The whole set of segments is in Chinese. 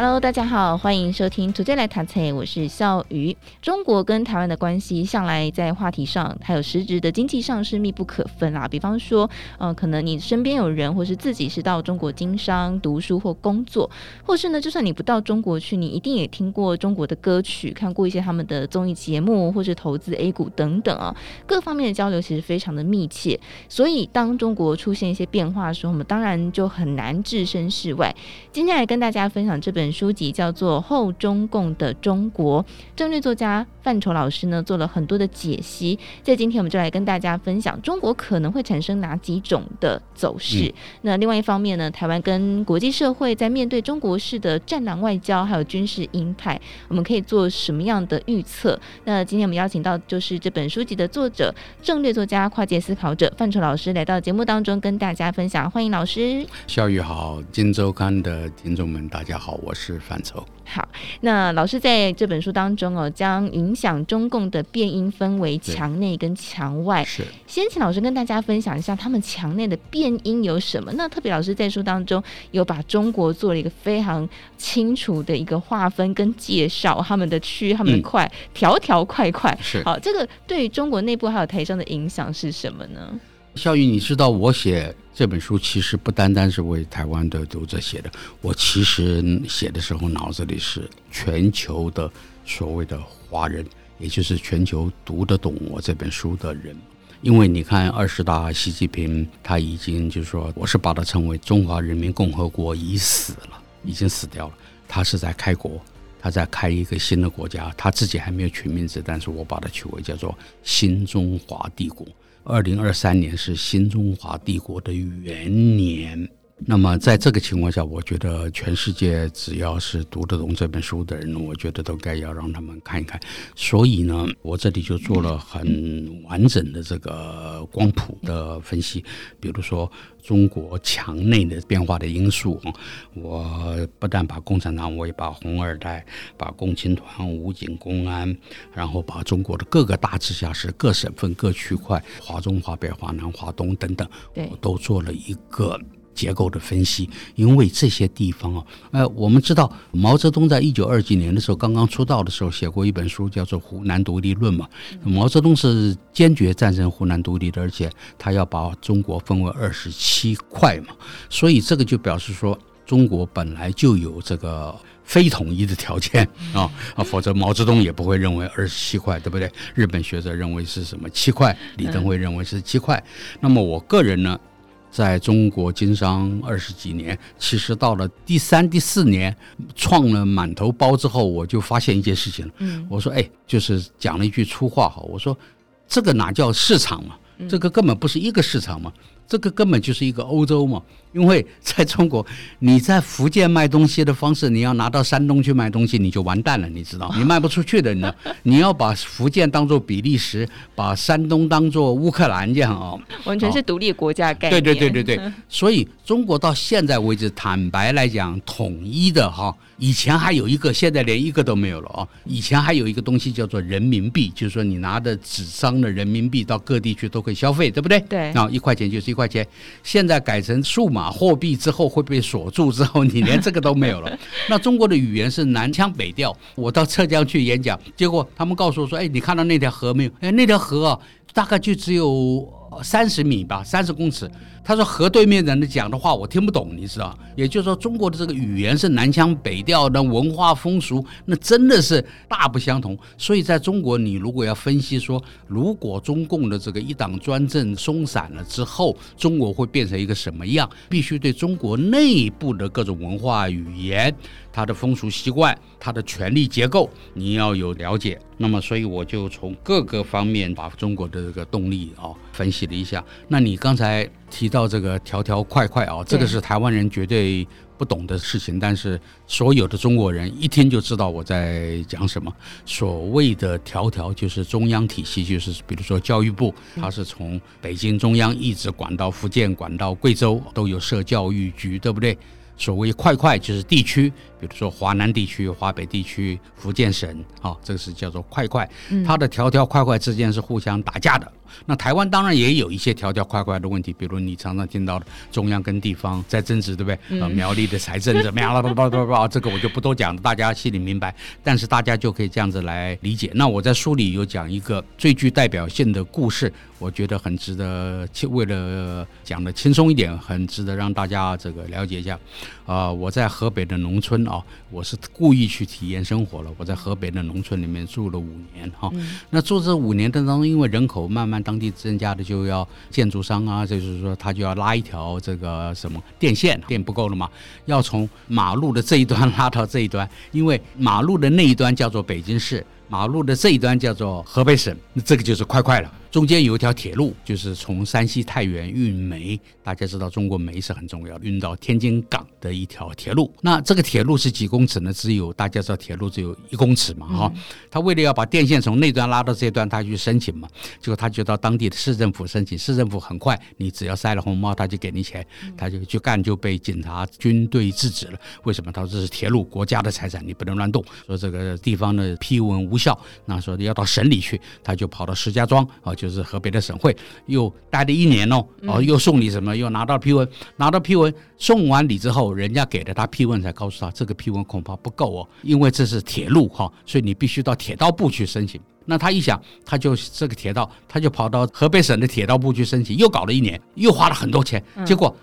Hello，大家好，欢迎收听《Today 来谈》，我是笑瑜。中国跟台湾的关系向来在话题上，还有实质的经济上是密不可分啦。比方说，嗯、呃，可能你身边有人，或是自己是到中国经商、读书或工作，或是呢，就算你不到中国去，你一定也听过中国的歌曲，看过一些他们的综艺节目，或是投资 A 股等等啊，各方面的交流其实非常的密切。所以，当中国出现一些变化的时候，我们当然就很难置身事外。今天来跟大家分享这本。书籍叫做《后中共的中国》，政略作家范畴老师呢做了很多的解析。在今天，我们就来跟大家分享中国可能会产生哪几种的走势。嗯、那另外一方面呢，台湾跟国际社会在面对中国式的战狼外交还有军事鹰派，我们可以做什么样的预测？那今天我们邀请到就是这本书籍的作者、政略作家、跨界思考者范畴老师来到节目当中跟大家分享。欢迎老师。笑宇好，金周刊的听众们大家好，我是。是范畴。好，那老师在这本书当中哦，将影响中共的变音分为墙内跟墙外。是，先请老师跟大家分享一下他们墙内的变音有什么？那特别老师在书当中有把中国做了一个非常清楚的一个划分跟介绍，他们的区、他们的块，条条块块。是，好，这个对于中国内部还有台上的影响是什么呢？笑宇，你知道我写这本书其实不单单是为台湾的读者写的，我其实写的时候脑子里是全球的所谓的华人，也就是全球读得懂我这本书的人。因为你看二十大，习近平他已经就是说，我是把它称为中华人民共和国已死了，已经死掉了。他是在开国，他在开一个新的国家，他自己还没有取名字，但是我把它取为叫做新中华帝国。二零二三年是新中华帝国的元年。那么，在这个情况下，我觉得全世界只要是读得懂这本书的人，我觉得都该要让他们看一看。所以呢，我这里就做了很完整的这个光谱的分析，比如说中国墙内的变化的因素。我不但把共产党，我也把红二代、把共青团、武警、公安，然后把中国的各个大直辖市、各省份、各区块，华中、华北、华南、华东等等，我都做了一个。结构的分析，因为这些地方啊，呃，我们知道毛泽东在一九二几年的时候刚刚出道的时候写过一本书，叫做《湖南独立论》嘛。毛泽东是坚决赞成湖南独立的，而且他要把中国分为二十七块嘛。所以这个就表示说，中国本来就有这个非统一的条件啊啊，否则毛泽东也不会认为二十七块，对不对？日本学者认为是什么七块，李登辉认为是七块。那么我个人呢？在中国经商二十几年，其实到了第三、第四年，创了满头包之后，我就发现一件事情了。嗯，我说，哎，就是讲了一句粗话哈，我说，这个哪叫市场嘛？这个根本不是一个市场嘛。这个根本就是一个欧洲嘛，因为在中国，你在福建卖东西的方式，你要拿到山东去卖东西，你就完蛋了，你知道，你卖不出去的，你知道，你要把福建当做比利时，把山东当做乌克兰这样啊，完全是独立国家概念。对对对对对，所以中国到现在为止，坦白来讲，统一的哈。以前还有一个，现在连一个都没有了啊！以前还有一个东西叫做人民币，就是说你拿的纸张的人民币到各地去都可以消费，对不对？对。啊，一块钱就是一块钱。现在改成数码货币之后会被锁住之后，你连这个都没有了。那中国的语言是南腔北调。我到浙江去演讲，结果他们告诉我说：“哎，你看到那条河没有？哎，那条河啊，大概就只有。”三十米吧，三十公尺。他说河对面人讲的话我听不懂，你知道？也就是说，中国的这个语言是南腔北调的，文化风俗那真的是大不相同。所以在中国，你如果要分析说，如果中共的这个一党专政松散了之后，中国会变成一个什么样？必须对中国内部的各种文化语言。他的风俗习惯，他的权力结构，你要有了解。那么，所以我就从各个方面把中国的这个动力啊分析了一下。那你刚才提到这个条条块块啊，这个是台湾人绝对不懂的事情，但是所有的中国人一听就知道我在讲什么。所谓的条条就是中央体系，就是比如说教育部，它是从北京中央一直管到福建，管到贵州，都有设教育局，对不对？所谓块块就是地区，比如说华南地区、华北地区、福建省，啊、哦，这个是叫做块块，它的条条块块之间是互相打架的。那台湾当然也有一些条条块块的问题，比如你常常听到的中央跟地方在争执，对不对？呃，苗栗的财政怎么样了？叭叭叭这个我就不多讲了，大家心里明白。但是大家就可以这样子来理解。那我在书里有讲一个最具代表性的故事，我觉得很值得，为了讲的轻松一点，很值得让大家这个了解一下。啊、呃，我在河北的农村啊，我是故意去体验生活了。我在河北的农村里面住了五年哈。那住这五年当中，因为人口慢慢当地增加的，就要建筑商啊，就是说他就要拉一条这个什么电线，电不够了嘛，要从马路的这一端拉到这一端，因为马路的那一端叫做北京市，马路的这一端叫做河北省，那这个就是快快了。中间有一条铁路，就是从山西太原运煤。大家知道，中国煤是很重要的，运到天津港的一条铁路。那这个铁路是几公尺呢？只有大家知道，铁路只有一公尺嘛，哈、嗯。他为了要把电线从那端拉到这端，他去申请嘛。结果他就到当地的市政府申请，市政府很快，你只要塞了红包，他就给你钱，他就去干，就被警察军队制止了。为什么？他说这是铁路，国家的财产，你不能乱动。说这个地方的批文无效，那说要到省里去，他就跑到石家庄啊。就是河北的省会，又待了一年哦，哦，又送礼什么，又拿到批文，拿到批文，送完礼之后，人家给了他批文，才告诉他这个批文恐怕不够哦，因为这是铁路哈，所以你必须到铁道部去申请。那他一想，他就这个铁道，他就跑到河北省的铁道部去申请，又搞了一年，又花了很多钱，结果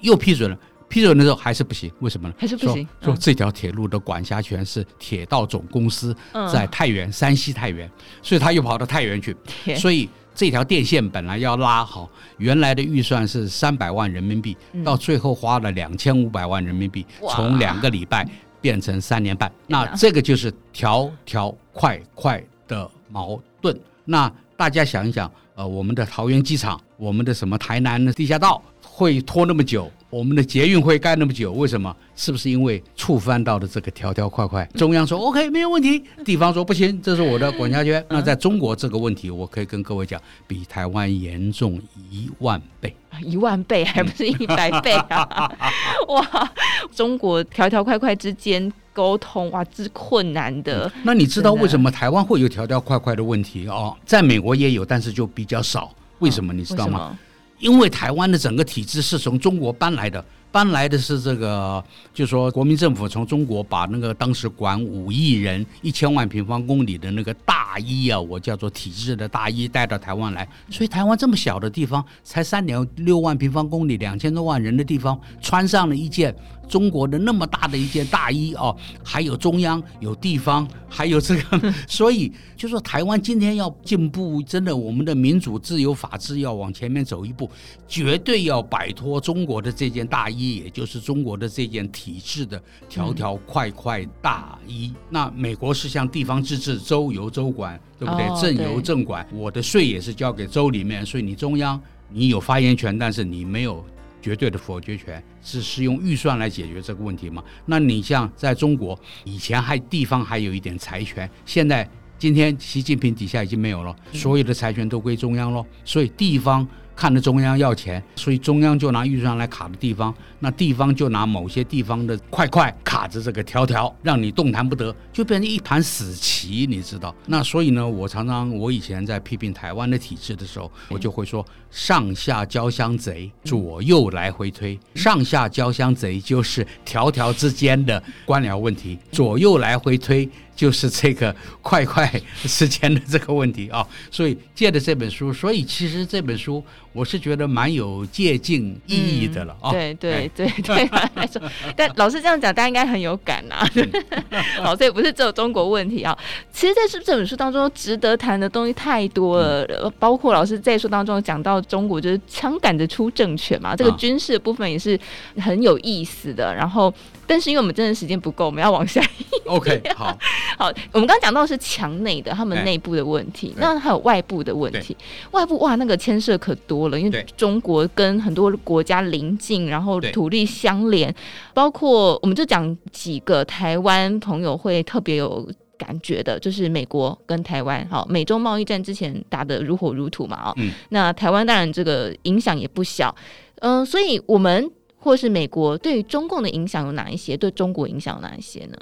又批准了。批准的时候还是不行，为什么呢？还是不行。说，说这条铁路的管辖权是铁道总公司在太原，山西太原，所以他又跑到太原去，所以。这条电线本来要拉好，原来的预算是三百万人民币，到最后花了两千五百万人民币，从两个礼拜变成三年半。那这个就是条条块块的矛盾。那大家想一想，呃，我们的桃园机场，我们的什么台南的地下道会拖那么久？我们的捷运会盖那么久，为什么？是不是因为触犯到的这个条条块块？中央说 OK 没有问题，地方说不行，这是我的管辖权。那在中国这个问题，我可以跟各位讲，比台湾严重一万倍，一万倍还不是一百倍啊！哇，中国条条块块之间沟通哇，是困难的。那你知道为什么台湾会有条条块块的问题哦？在美国也有，但是就比较少。为什么你知道吗？因为台湾的整个体制是从中国搬来的，搬来的是这个，就说国民政府从中国把那个当时管五亿人、一千万平方公里的那个大衣啊，我叫做体制的大衣带到台湾来，所以台湾这么小的地方，才三点六万平方公里、两千多万人的地方，穿上了一件。中国的那么大的一件大衣哦，还有中央有地方，还有这个，所以就说台湾今天要进步，真的我们的民主、自由、法治要往前面走一步，绝对要摆脱中国的这件大衣，也就是中国的这件体制的条条块块大衣。嗯、那美国是像地方自治，州由州管，对不对？镇由镇管，我的税也是交给州里面，所以你中央你有发言权，但是你没有。绝对的否决权是是用预算来解决这个问题吗？那你像在中国以前还地方还有一点财权，现在今天习近平底下已经没有了，所有的财权都归中央了，所以地方。看着中央要钱，所以中央就拿预算来卡的地方，那地方就拿某些地方的块块卡着这个条条，让你动弹不得，就变成一盘死棋，你知道？那所以呢，我常常我以前在批评台湾的体制的时候，我就会说上下交相贼，左右来回推。上下交相贼就是条条之间的官僚问题，左右来回推。就是这个快快时间的这个问题啊，所以借的这本书，所以其实这本书我是觉得蛮有借鉴意义的了啊。对对对对，来说，但老师这样讲，大家应该很有感啊。好，所以不是只有中国问题啊。其实，在这这本书当中，值得谈的东西太多了，包括老师在书当中讲到中国就是枪杆子出政权嘛，这个军事的部分也是很有意思的。然后。但是因为我们真的时间不够，我们要往下。OK，好，好，我们刚刚讲到是墙内的他们内部的问题，那还有外部的问题。外部哇，那个牵涉可多了，因为中国跟很多国家邻近，然后土地相连，包括我们就讲几个台湾朋友会特别有感觉的，就是美国跟台湾，好，美洲贸易战之前打得如火如荼嘛，哦，嗯，那台湾当然这个影响也不小，嗯，所以我们。或是美国对于中共的影响有哪一些？对中国影响有哪一些呢？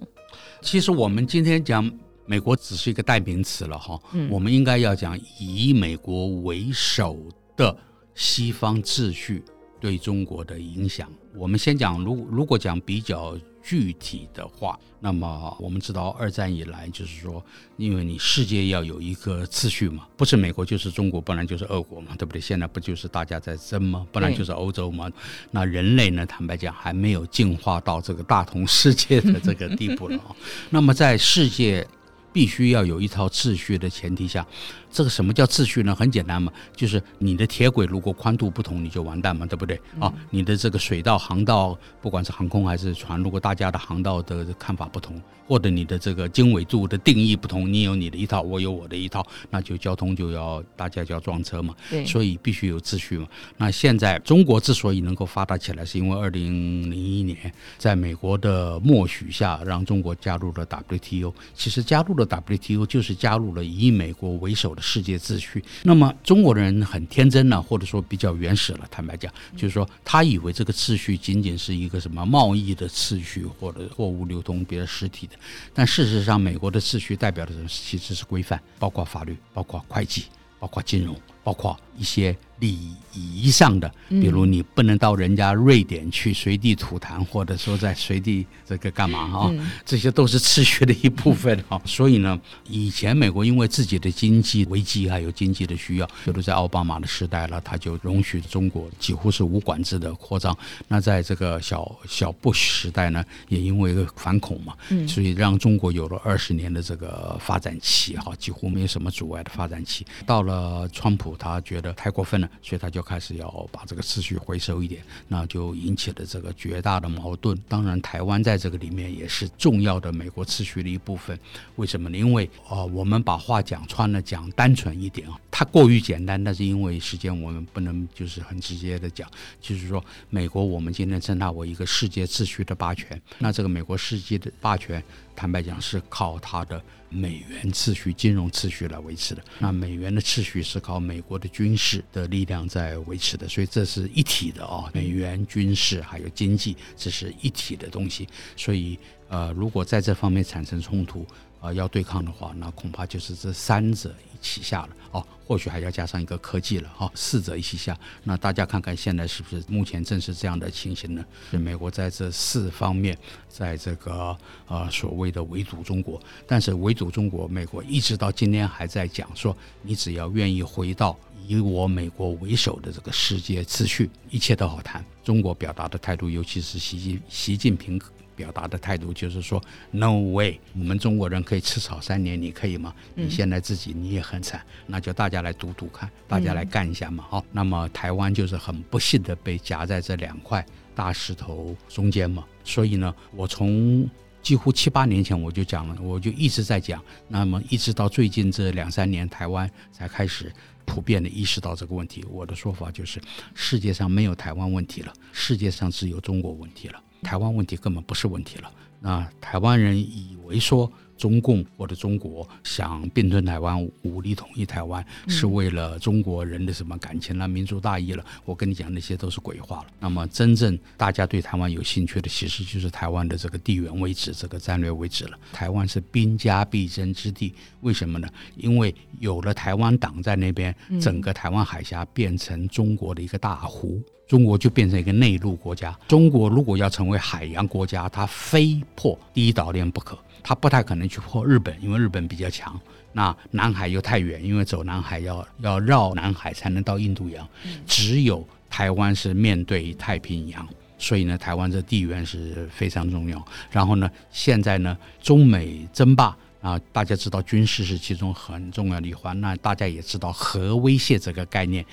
其实我们今天讲美国只是一个代名词了哈，嗯，我们应该要讲以美国为首的西方秩序对中国的影响。我们先讲，如如果讲比较。具体的话，那么我们知道，二战以来就是说，因为你世界要有一个秩序嘛，不是美国就是中国，不然就是俄国嘛，对不对？现在不就是大家在争吗？不然就是欧洲嘛。那人类呢，坦白讲，还没有进化到这个大同世界的这个地步了啊。那么在世界必须要有一套秩序的前提下。这个什么叫秩序呢？很简单嘛，就是你的铁轨如果宽度不同，你就完蛋嘛，对不对？啊，你的这个水道航道，不管是航空还是船，如果大家的航道的看法不同，或者你的这个经纬度的定义不同，你有你的一套，我有我的一套，那就交通就要大家就要撞车嘛。对，所以必须有秩序嘛。那现在中国之所以能够发达起来，是因为二零零一年在美国的默许下，让中国加入了 WTO。其实加入了 WTO 就是加入了以美国为首的。世界秩序，那么中国人很天真呢，或者说比较原始了。坦白讲，就是说他以为这个秩序仅仅是一个什么贸易的秩序，或者货物流通别的实体的。但事实上，美国的秩序代表的其实是规范，包括法律，包括会计，包括金融，包括一些。礼仪上的，比如你不能到人家瑞典去随地吐痰，或者说在随地这个干嘛啊？这些都是秩序的一部分啊。所以呢，以前美国因为自己的经济危机还有经济的需要，比如在奥巴马的时代了，他就容许中国几乎是无管制的扩张。那在这个小小布时代呢，也因为一个反恐嘛，所以让中国有了二十年的这个发展期哈，几乎没有什么阻碍的发展期。到了川普，他觉得太过分了。所以他就开始要把这个秩序回收一点，那就引起了这个绝大的矛盾。当然，台湾在这个里面也是重要的美国秩序的一部分。为什么呢？因为啊、呃，我们把话讲穿了，讲单纯一点啊，它过于简单。但是因为时间，我们不能就是很直接的讲，就是说，美国我们今天称它为一个世界秩序的霸权。那这个美国世界的霸权，坦白讲是靠它的。美元秩序、金融秩序来维持的，那美元的秩序是靠美国的军事的力量在维持的，所以这是一体的啊、哦。美元、军事还有经济，这是一体的东西。所以，呃，如果在这方面产生冲突，啊、要对抗的话，那恐怕就是这三者一起下了哦。或许还要加上一个科技了哈，四者一起下，那大家看看现在是不是目前正是这样的情形呢？是美国在这四方面，在这个呃所谓的围堵中国，但是围堵中国，美国一直到今天还在讲说，你只要愿意回到以我美国为首的这个世界秩序，一切都好谈。中国表达的态度，尤其是习近习近平。表达的态度就是说，No way，我们中国人可以吃草三年，你可以吗？你现在自己你也很惨，那就大家来赌赌看，大家来干一下嘛。好，那么台湾就是很不幸的被夹在这两块大石头中间嘛。所以呢，我从几乎七八年前我就讲了，我就一直在讲，那么一直到最近这两三年，台湾才开始普遍的意识到这个问题。我的说法就是，世界上没有台湾问题了，世界上只有中国问题了。台湾问题根本不是问题了。那台湾人以为说中共或者中国想并吞台湾、武力统一台湾，是为了中国人的什么感情了、民族大义了？我跟你讲，那些都是鬼话了。那么真正大家对台湾有兴趣的，其实就是台湾的这个地缘位置、这个战略位置了。台湾是兵家必争之地，为什么呢？因为有了台湾挡在那边，整个台湾海峡变成中国的一个大湖。中国就变成一个内陆国家。中国如果要成为海洋国家，它非破第一岛链不可。它不太可能去破日本，因为日本比较强。那南海又太远，因为走南海要要绕南海才能到印度洋。只有台湾是面对太平洋，所以呢，台湾这地缘是非常重要。然后呢，现在呢，中美争霸。啊，大家知道军事是其中很重要的一环。那大家也知道核威胁这个概念。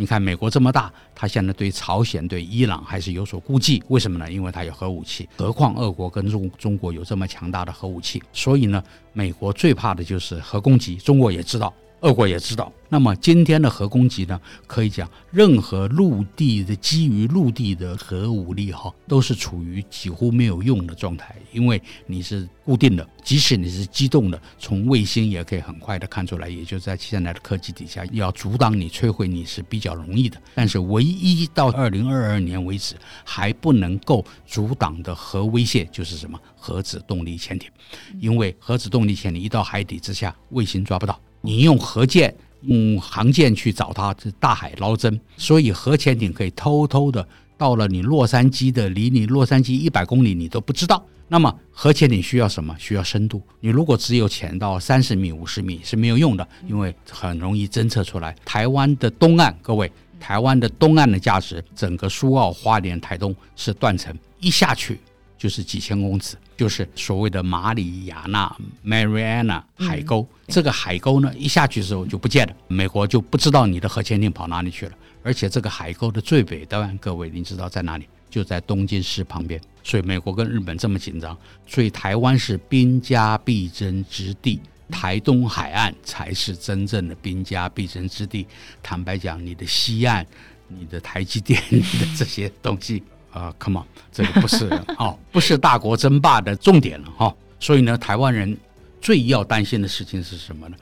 你看美国这么大，他现在对朝鲜、对伊朗还是有所顾忌。为什么呢？因为他有核武器。何况俄国跟中中国有这么强大的核武器，所以呢，美国最怕的就是核攻击。中国也知道，俄国也知道。那么今天的核攻击呢，可以讲任何陆地的基于陆地的核武力哈，都是处于几乎没有用的状态，因为你是固定的，即使你是机动的，从卫星也可以很快的看出来，也就在现在的科技底下，要阻挡你、摧毁你是比较容易的。但是唯一到二零二二年为止还不能够阻挡的核威胁就是什么？核子动力潜艇，因为核子动力潜艇一到海底之下，卫星抓不到，你用核舰。用航舰去找它，是大海捞针，所以核潜艇可以偷偷的到了你洛杉矶的，离你洛杉矶一百公里你都不知道。那么核潜艇需要什么？需要深度。你如果只有潜到三十米、五十米是没有用的，因为很容易侦测出来。台湾的东岸，各位，台湾的东岸的价值，整个苏澳、花莲、台东是断层，一下去就是几千公尺。就是所谓的马里亚纳 （Mariana） 海沟，嗯、这个海沟呢，一下去的时候就不见了，美国就不知道你的核潜艇跑哪里去了。而且这个海沟的最北端，各位您知道在哪里？就在东京市旁边。所以美国跟日本这么紧张，所以台湾是兵家必争之地，台东海岸才是真正的兵家必争之地。坦白讲，你的西岸、你的台积电 的这些东西。啊、uh,，Come on，这个不是 哦，不是大国争霸的重点了哈、哦。所以呢，台湾人最要担心的事情是什么呢？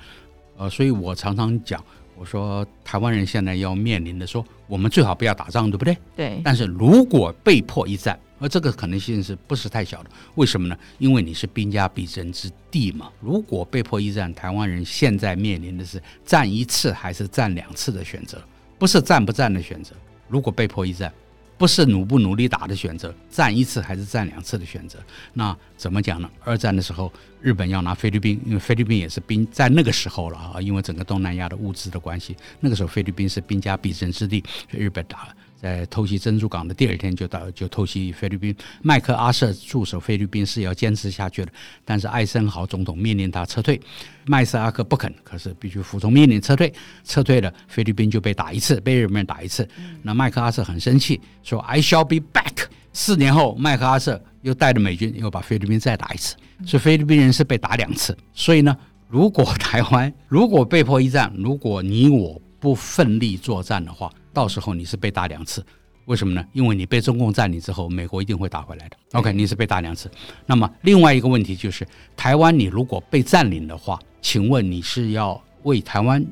呃，所以我常常讲，我说台湾人现在要面临的说，我们最好不要打仗，对不对？对。但是如果被迫一战，而这个可能性是不是太小的？为什么呢？因为你是兵家必争之地嘛。如果被迫一战，台湾人现在面临的是战一次还是战两次的选择，不是战不战的选择。如果被迫一战。不是努不努力打的选择，战一次还是战两次的选择。那怎么讲呢？二战的时候，日本要拿菲律宾，因为菲律宾也是兵，在那个时候了啊，因为整个东南亚的物资的关系，那个时候菲律宾是兵家必争之地，日本打了。在偷袭珍珠港的第二天就到就偷袭菲律宾，麦克阿瑟驻守菲律宾是要坚持下去的，但是艾森豪总统命令他撤退，麦斯阿克不肯，可是必须服从命令撤退，撤退了，菲律宾就被打一次，被日本人打一次，那麦克阿瑟很生气，说 I shall be back。四年后，麦克阿瑟又带着美军又把菲律宾再打一次，所以菲律宾人是被打两次。所以呢，如果台湾如果被迫一战，如果你我不奋力作战的话，到时候你是被打两次，为什么呢？因为你被中共占领之后，美国一定会打回来的。OK，你是被打两次。那么另外一个问题就是，台湾你如果被占领的话，请问你是要为台湾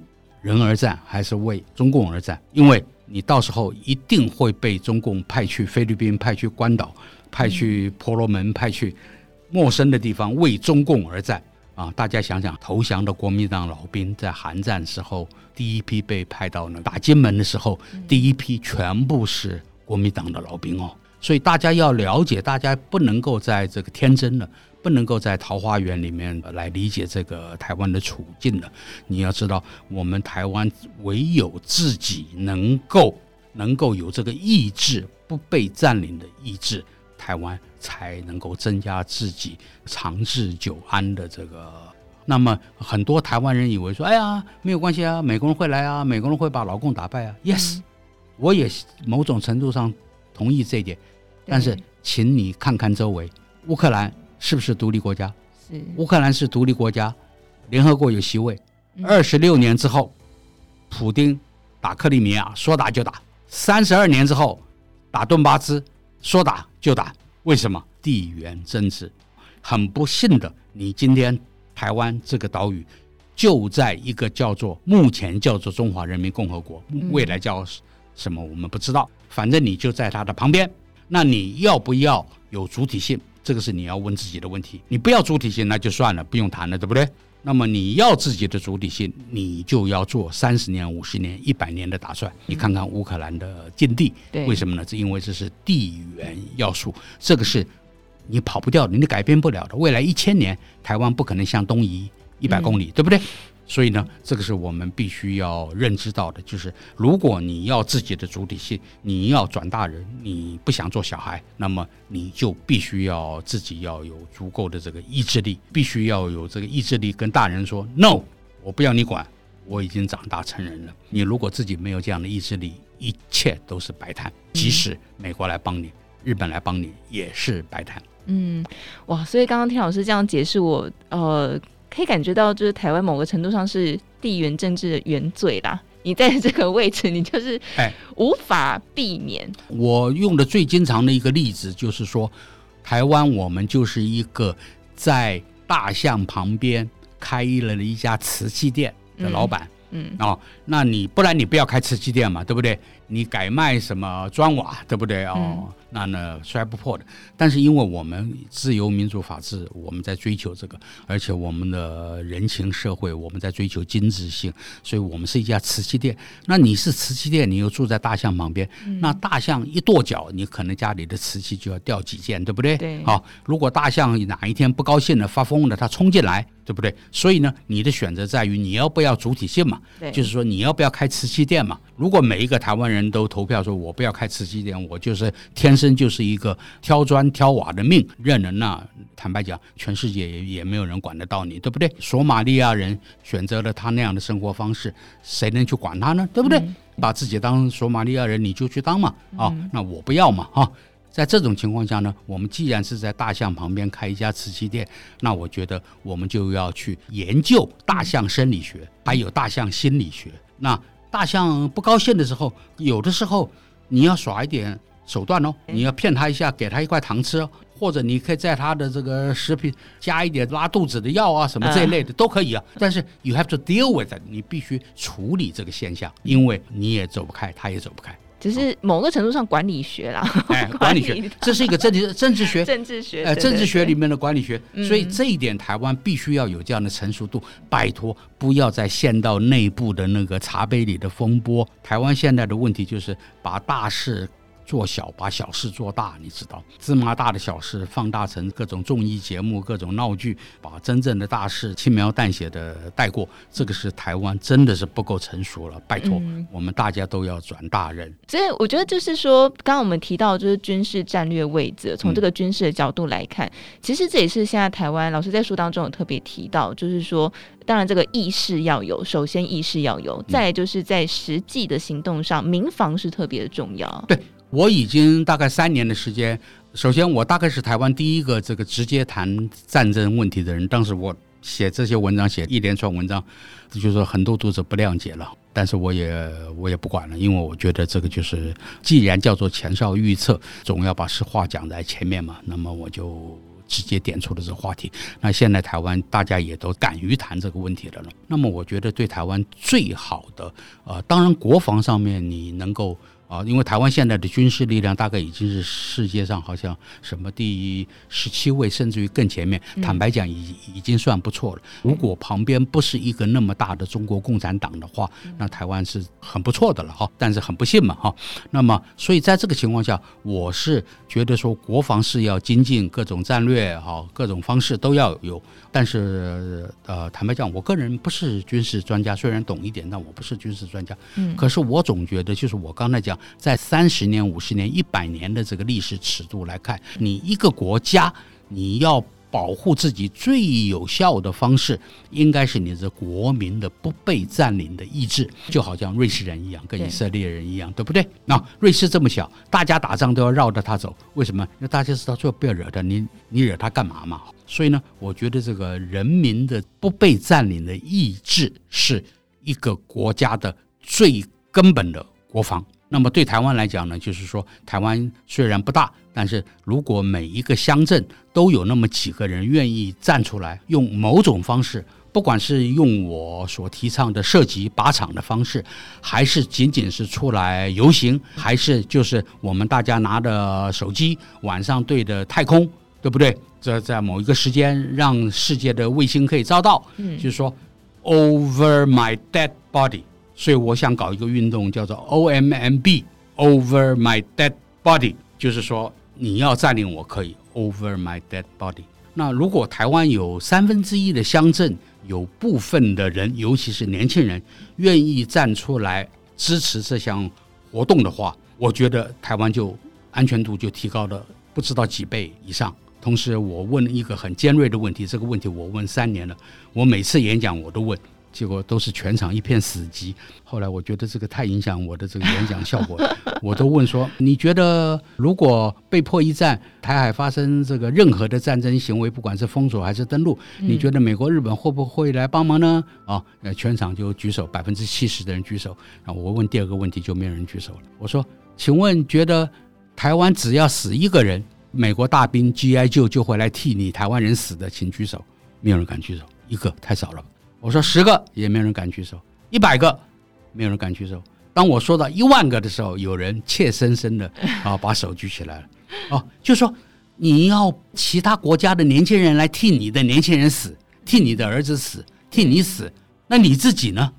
人而战，还是为中共而战？因为你到时候一定会被中共派去菲律宾、派去关岛、派去婆罗门、派去陌生的地方为中共而战。啊，大家想想，投降的国民党老兵在韩战时候，第一批被派到那打金门的时候，第一批全部是国民党的老兵哦。所以大家要了解，大家不能够在这个天真的，不能够在桃花源里面来理解这个台湾的处境的。你要知道，我们台湾唯有自己能够能够有这个意志，不被占领的意志。台湾才能够增加自己长治久安的这个。那么很多台湾人以为说：“哎呀，没有关系啊，美国人会来啊，美国人会把老共打败啊。”Yes，我也某种程度上同意这一点。但是，请你看看周围，乌克兰是不是独立国家？是，乌克兰是独立国家，联合国有席位。二十六年之后，普丁打克里米亚，说打就打；三十二年之后，打顿巴斯。说打就打，为什么？地缘政治。很不幸的，你今天台湾这个岛屿就在一个叫做目前叫做中华人民共和国，未来叫什么我们不知道。反正你就在它的旁边，那你要不要有主体性？这个是你要问自己的问题。你不要主体性，那就算了，不用谈了，对不对？那么你要自己的主体性，你就要做三十年、五十年、一百年的打算。你看看乌克兰的境地，为什么呢？是因为这是地缘要素，这个是你跑不掉的，你改变不了的。未来一千年，台湾不可能向东移一百公里，对不对？所以呢，这个是我们必须要认知到的，就是如果你要自己的主体性，你要转大人，你不想做小孩，那么你就必须要自己要有足够的这个意志力，必须要有这个意志力跟大人说 “no”，我不要你管，我已经长大成人了。你如果自己没有这样的意志力，一切都是白谈，即使美国来帮你，日本来帮你，也是白谈。嗯，哇，所以刚刚听老师这样解释我，呃。可以感觉到，就是台湾某个程度上是地缘政治的原罪啦。你在这个位置，你就是哎，无法避免。我用的最经常的一个例子就是说，台湾我们就是一个在大象旁边开了一家瓷器店的老板。嗯嗯哦，那你不然你不要开瓷器店嘛，对不对？你改卖什么砖瓦，对不对？哦。嗯那呢，摔不破的。但是因为我们自由民主法治，我们在追求这个，而且我们的人情社会，我们在追求精致性，所以我们是一家瓷器店。那你是瓷器店，你又住在大象旁边，嗯、那大象一跺脚，你可能家里的瓷器就要掉几件，对不对？对。好，如果大象哪一天不高兴了，发疯了，它冲进来，对不对？所以呢，你的选择在于你要不要主体性嘛？对。就是说你要不要开瓷器店嘛？如果每一个台湾人都投票说我不要开瓷器店，我就是天生。就是一个挑砖挑瓦的命，认人啊坦白讲，全世界也也没有人管得到你，对不对？索马利亚人选择了他那样的生活方式，谁能去管他呢？对不对？嗯、把自己当索马利亚人，你就去当嘛，啊、哦，那我不要嘛，啊，在这种情况下呢，我们既然是在大象旁边开一家瓷器店，那我觉得我们就要去研究大象生理学，还有大象心理学。那大象不高兴的时候，有的时候你要耍一点。手段哦，你要骗他一下，给他一块糖吃哦，或者你可以在他的这个食品加一点拉肚子的药啊，什么这一类的都可以啊。但是 you have to deal with it，你必须处理这个现象，因为你也走不开，他也走不开。只是某个程度上管理学啦，哎，管理学，这是一个政治政治学，政治学，呃，政治学里面的管理学。所以这一点台湾必须要有这样的成熟度。拜托，不要再陷到内部的那个茶杯里的风波。台湾现在的问题就是把大事。做小，把小事做大，你知道，芝麻大的小事放大成各种综艺节目、各种闹剧，把真正的大事轻描淡写的带过，这个是台湾真的是不够成熟了。拜托，嗯、我们大家都要转大人。所以我觉得就是说，刚刚我们提到就是军事战略位置，从这个军事的角度来看，嗯、其实这也是现在台湾老师在书当中有特别提到，就是说，当然这个意识要有，首先意识要有，再来就是在实际的行动上，民防是特别的重要。对。我已经大概三年的时间。首先，我大概是台湾第一个这个直接谈战争问题的人。当时我写这些文章，写一连串文章，就是说很多读者不谅解了。但是我也我也不管了，因为我觉得这个就是，既然叫做前哨预测，总要把实话讲在前面嘛。那么我就直接点出了这个话题。那现在台湾大家也都敢于谈这个问题了了。那么我觉得对台湾最好的，呃，当然国防上面你能够。啊，因为台湾现在的军事力量大概已经是世界上好像什么第十七位，甚至于更前面。坦白讲，已已经算不错了。如果旁边不是一个那么大的中国共产党的话，那台湾是很不错的了哈。但是很不幸嘛哈。那么，所以在这个情况下，我是觉得说国防是要精进各种战略哈，各种方式都要有。但是呃，坦白讲，我个人不是军事专家，虽然懂一点，但我不是军事专家。嗯。可是我总觉得，就是我刚才讲。在三十年、五十年、一百年的这个历史尺度来看，你一个国家，你要保护自己最有效的方式，应该是你的国民的不被占领的意志，就好像瑞士人一样，跟以色列人一样，对，对不对？那瑞士这么小，大家打仗都要绕着他走，为什么？因为大家知道最后不要惹他，你你惹他干嘛嘛？所以呢，我觉得这个人民的不被占领的意志，是一个国家的最根本的国防。那么对台湾来讲呢，就是说，台湾虽然不大，但是如果每一个乡镇都有那么几个人愿意站出来，用某种方式，不管是用我所提倡的射击靶场的方式，还是仅仅是出来游行，还是就是我们大家拿着手机晚上对着太空，对不对？这在某一个时间让世界的卫星可以照到，嗯，就是说，Over my dead body。所以我想搞一个运动，叫做 OMMB Over My Dead Body，就是说你要占领我可以 Over My Dead Body。那如果台湾有三分之一的乡镇有部分的人，尤其是年轻人，愿意站出来支持这项活动的话，我觉得台湾就安全度就提高了不知道几倍以上。同时，我问一个很尖锐的问题，这个问题我问三年了，我每次演讲我都问。结果都是全场一片死寂。后来我觉得这个太影响我的这个演讲效果，我都问说：你觉得如果被迫一战，台海发生这个任何的战争行为，不管是封锁还是登陆，你觉得美国、日本会不会来帮忙呢？啊，那全场就举手，百分之七十的人举手。然后我问第二个问题，就没有人举手了。我说：请问觉得台湾只要死一个人，美国大兵 GI 救就会来替你台湾人死的，请举手。没有人敢举手，一个太少了。我说十个也没有人敢举手，一百个没有人敢举手。当我说到一万个的时候，有人怯生生的 啊把手举起来了。哦，就说你要其他国家的年轻人来替你的年轻人死，替你的儿子死，替你死，那你自己呢？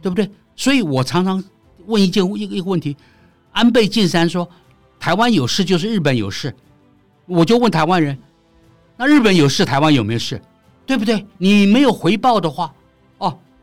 对不对？所以我常常问一件一个一个问题：安倍晋三说台湾有事就是日本有事，我就问台湾人，那日本有事，台湾有没有事？对不对？你没有回报的话。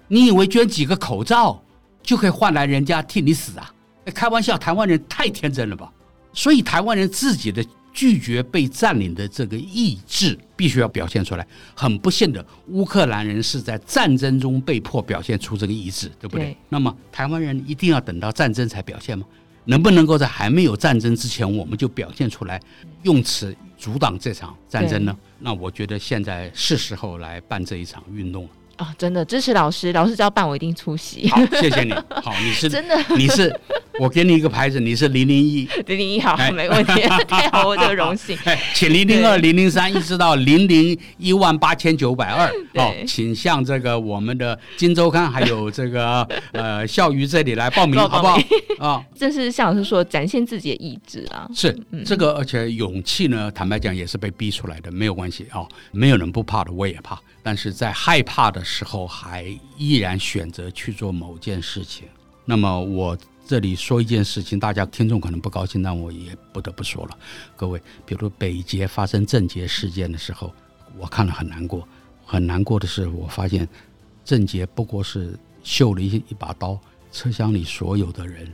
哦，你以为捐几个口罩就可以换来人家替你死啊？开玩笑，台湾人太天真了吧？所以台湾人自己的拒绝被占领的这个意志必须要表现出来。很不幸的，乌克兰人是在战争中被迫表现出这个意志，对不对？对。那么台湾人一定要等到战争才表现吗？能不能够在还没有战争之前，我们就表现出来，用此阻挡这场战争呢？那我觉得现在是时候来办这一场运动了。哦，真的支持老师，老师只要办，我一定出席。好，谢谢你。好，你是 真的，你是 我给你一个牌子，你是零零一，零零一好，没问题，太好，我这个荣幸。哎，请零零二、零零三一直到零零一万八千九百二，好，请向这个我们的金周刊还有这个 呃笑鱼这里来报名，好不好？啊，这是向老师说展现自己的意志啊。是这个，而且勇气呢，坦白讲也是被逼出来的，没有关系啊，没有人不怕的，我也怕。但是在害怕的时候，还依然选择去做某件事情。那么我这里说一件事情，大家听众可能不高兴，但我也不得不说了。各位，比如北捷发生政捷事件的时候，我看了很难过。很难过的是，我发现政捷不过是秀了一一把刀，车厢里所有的人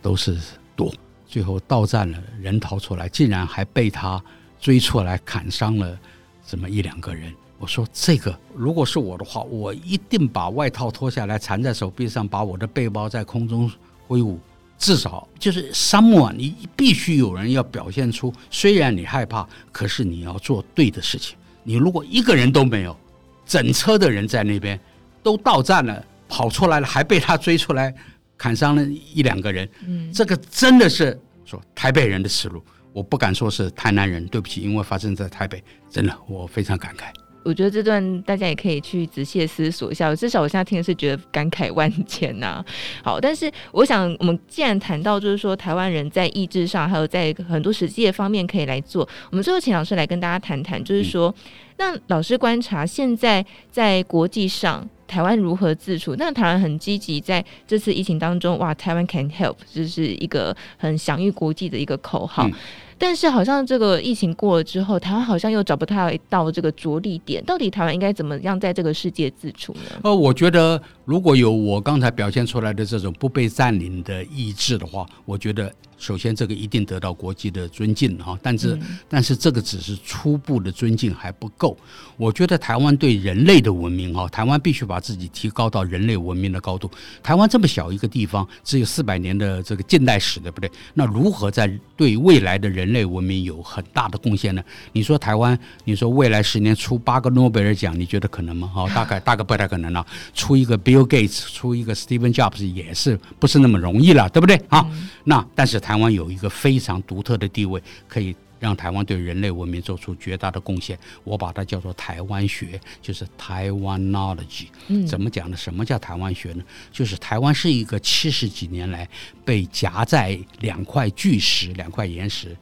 都是躲，最后到站了，人逃出来，竟然还被他追出来砍伤了这么一两个人。我说这个，如果是我的话，我一定把外套脱下来缠在手臂上，把我的背包在空中挥舞。至少就是 someone，你必须有人要表现出，虽然你害怕，可是你要做对的事情。你如果一个人都没有，整车的人在那边都到站了，跑出来了，还被他追出来砍伤了一两个人，嗯，这个真的是说台北人的耻辱。我不敢说是台南人，对不起，因为发生在台北，真的我非常感慨。我觉得这段大家也可以去仔细的思索一下，至少我现在听的是觉得感慨万千呐、啊。好，但是我想，我们既然谈到就是说台湾人在意志上，还有在很多实际的方面可以来做，我们最后请老师来跟大家谈谈，就是说，那老师观察现在在国际上台湾如何自处？那台湾很积极在这次疫情当中，哇，台湾 can help，就是一个很享誉国际的一个口号。嗯但是好像这个疫情过了之后，台湾好像又找不到一道这个着力点。到底台湾应该怎么样在这个世界自处呢？呃，我觉得如果有我刚才表现出来的这种不被占领的意志的话，我觉得。首先，这个一定得到国际的尊敬哈，但是，但是这个只是初步的尊敬还不够。我觉得台湾对人类的文明哈，台湾必须把自己提高到人类文明的高度。台湾这么小一个地方，只有四百年的这个近代史，对不对？那如何在对未来的人类文明有很大的贡献呢？你说台湾，你说未来十年出八个诺贝尔奖，你觉得可能吗？哈，大概大概不太可能了。出一个 Bill Gates，出一个 Steven Jobs 也是不是那么容易了，对不对？啊，那但是。台湾有一个非常独特的地位，可以让台湾对人类文明做出绝大的贡献。我把它叫做台湾学，就是台湾 knowledge。嗯，怎么讲呢？什么叫台湾学呢？就是台湾是一个七十几年来被夹在两块巨石、两块岩石，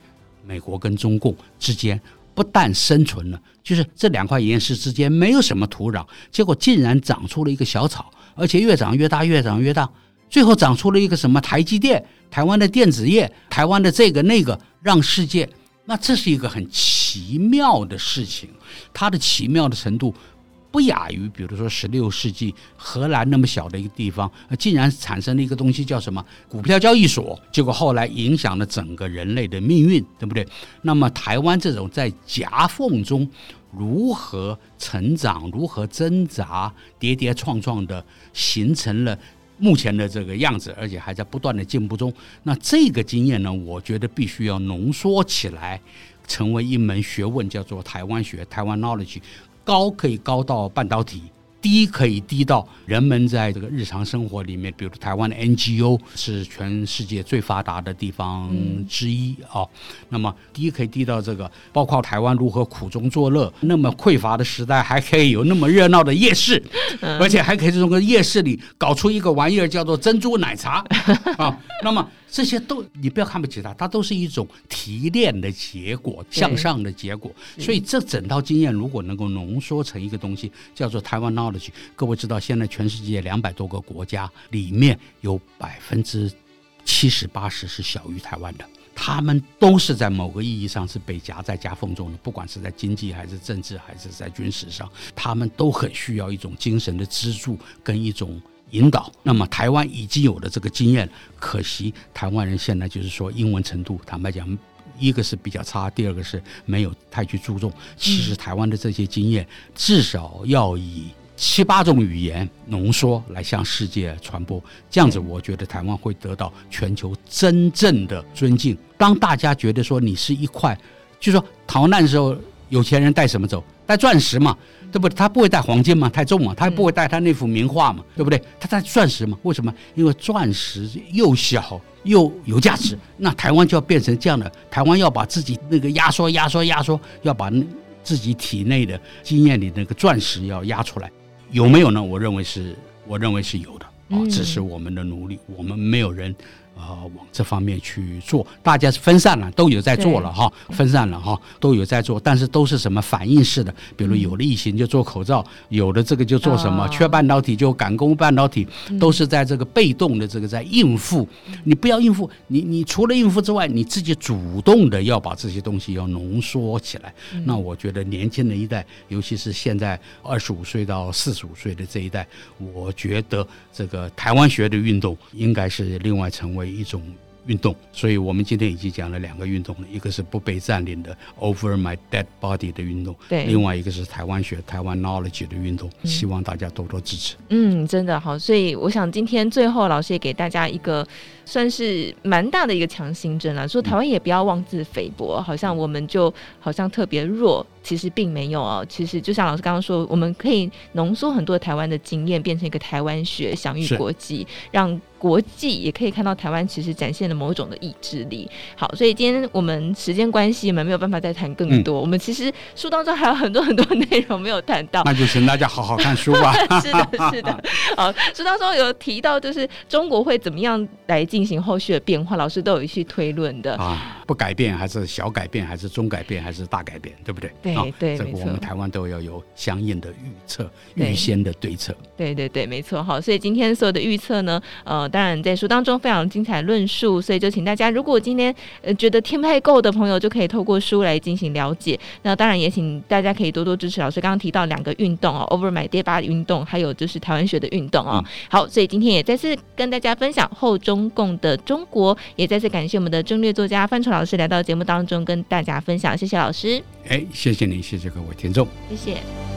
美国跟中共之间，不但生存了，就是这两块岩石之间没有什么土壤，结果竟然长出了一个小草，而且越长越大，越长越大。最后长出了一个什么台积电，台湾的电子业，台湾的这个那个，让世界，那这是一个很奇妙的事情，它的奇妙的程度不亚于，比如说十六世纪荷兰那么小的一个地方，竟然产生了一个东西叫什么股票交易所，结果后来影响了整个人类的命运，对不对？那么台湾这种在夹缝中。如何成长、如何挣扎、跌跌撞撞的形成了目前的这个样子，而且还在不断的进步中。那这个经验呢，我觉得必须要浓缩起来，成为一门学问，叫做台湾学（台湾 knowledge），高可以高到半导体。低可以低到人们在这个日常生活里面，比如台湾的 NGO 是全世界最发达的地方之一啊。那么低可以低到这个，包括台湾如何苦中作乐，那么匮乏的时代还可以有那么热闹的夜市，而且还可以从个夜市里搞出一个玩意儿叫做珍珠奶茶 啊。那么。这些都你不要看不起它，它都是一种提炼的结果，向上的结果。所以这整套经验如果能够浓缩成一个东西，叫做台湾 knowledge。各位知道，现在全世界两百多个国家里面有百分之七十八十是小于台湾的，他们都是在某个意义上是被夹在夹缝中的，不管是在经济还是政治还是在军事上，他们都很需要一种精神的支柱跟一种。引导，那么台湾已经有了这个经验，可惜台湾人现在就是说英文程度，坦白讲，一个是比较差，第二个是没有太去注重。其实台湾的这些经验，至少要以七八种语言浓缩来向世界传播，这样子我觉得台湾会得到全球真正的尊敬。当大家觉得说你是一块，就说逃难的时候，有钱人带什么走？带钻石嘛。对不对？他不会带黄金嘛，太重嘛。他也不会带他那幅名画嘛，对不对？他带钻石嘛？为什么？因为钻石又小又有价值。那台湾就要变成这样的，台湾要把自己那个压缩、压缩、压缩，要把自己体内的经验里那个钻石要压出来，有没有呢？我认为是，我认为是有的。哦，这是我们的努力，我们没有人。啊、呃，往这方面去做，大家是分散了，都有在做了哈，分散了哈，都有在做，但是都是什么反应式的，比如有了疫情就做口罩，有了这个就做什么，缺半导体就赶工半导体，都是在这个被动的这个在应付。你不要应付，你你除了应付之外，你自己主动的要把这些东西要浓缩起来。那我觉得年轻的一代，尤其是现在二十五岁到四十五岁的这一代，我觉得这个台湾学的运动应该是另外成为。一种运动，所以我们今天已经讲了两个运动了，一个是不被占领的 Over My Dead Body 的运动，对，另外一个是台湾学、台湾 Knowledge 的运动，希望大家多多支持。嗯，真的好，所以我想今天最后老师也给大家一个算是蛮大的一个强心针了，说台湾也不要妄自菲薄，好像我们就好像特别弱。其实并没有哦，其实就像老师刚刚说，我们可以浓缩很多台湾的经验，变成一个台湾学，享誉国际，让国际也可以看到台湾其实展现了某种的意志力。好，所以今天我们时间关系，我们没有办法再谈更多。嗯、我们其实书当中还有很多很多内容没有谈到，那就请大家好好看书吧。是的，是的。好，书当中有提到，就是中国会怎么样来进进行后续的变化，老师都有去推论的，不改变还是小改变，还是中改变，还是大改变，对不对？对。对，这个我们台湾都要有相应的预测，预先的对策。对对对，没错。好，所以今天所有的预测呢，呃，当然在书当中非常精彩论述，所以就请大家，如果今天呃觉得听不太够的朋友，就可以透过书来进行了解。那当然也请大家可以多多支持老师刚刚提到两个运动哦，Over My Dead Body 运动，还有就是台湾学的运动哦。嗯、好，所以今天也再次跟大家分享后中共的中国，也再次感谢我们的战略作家范崇老师来到节目当中跟大家分享，谢谢老师。哎，谢谢你，谢谢各位听众，谢谢。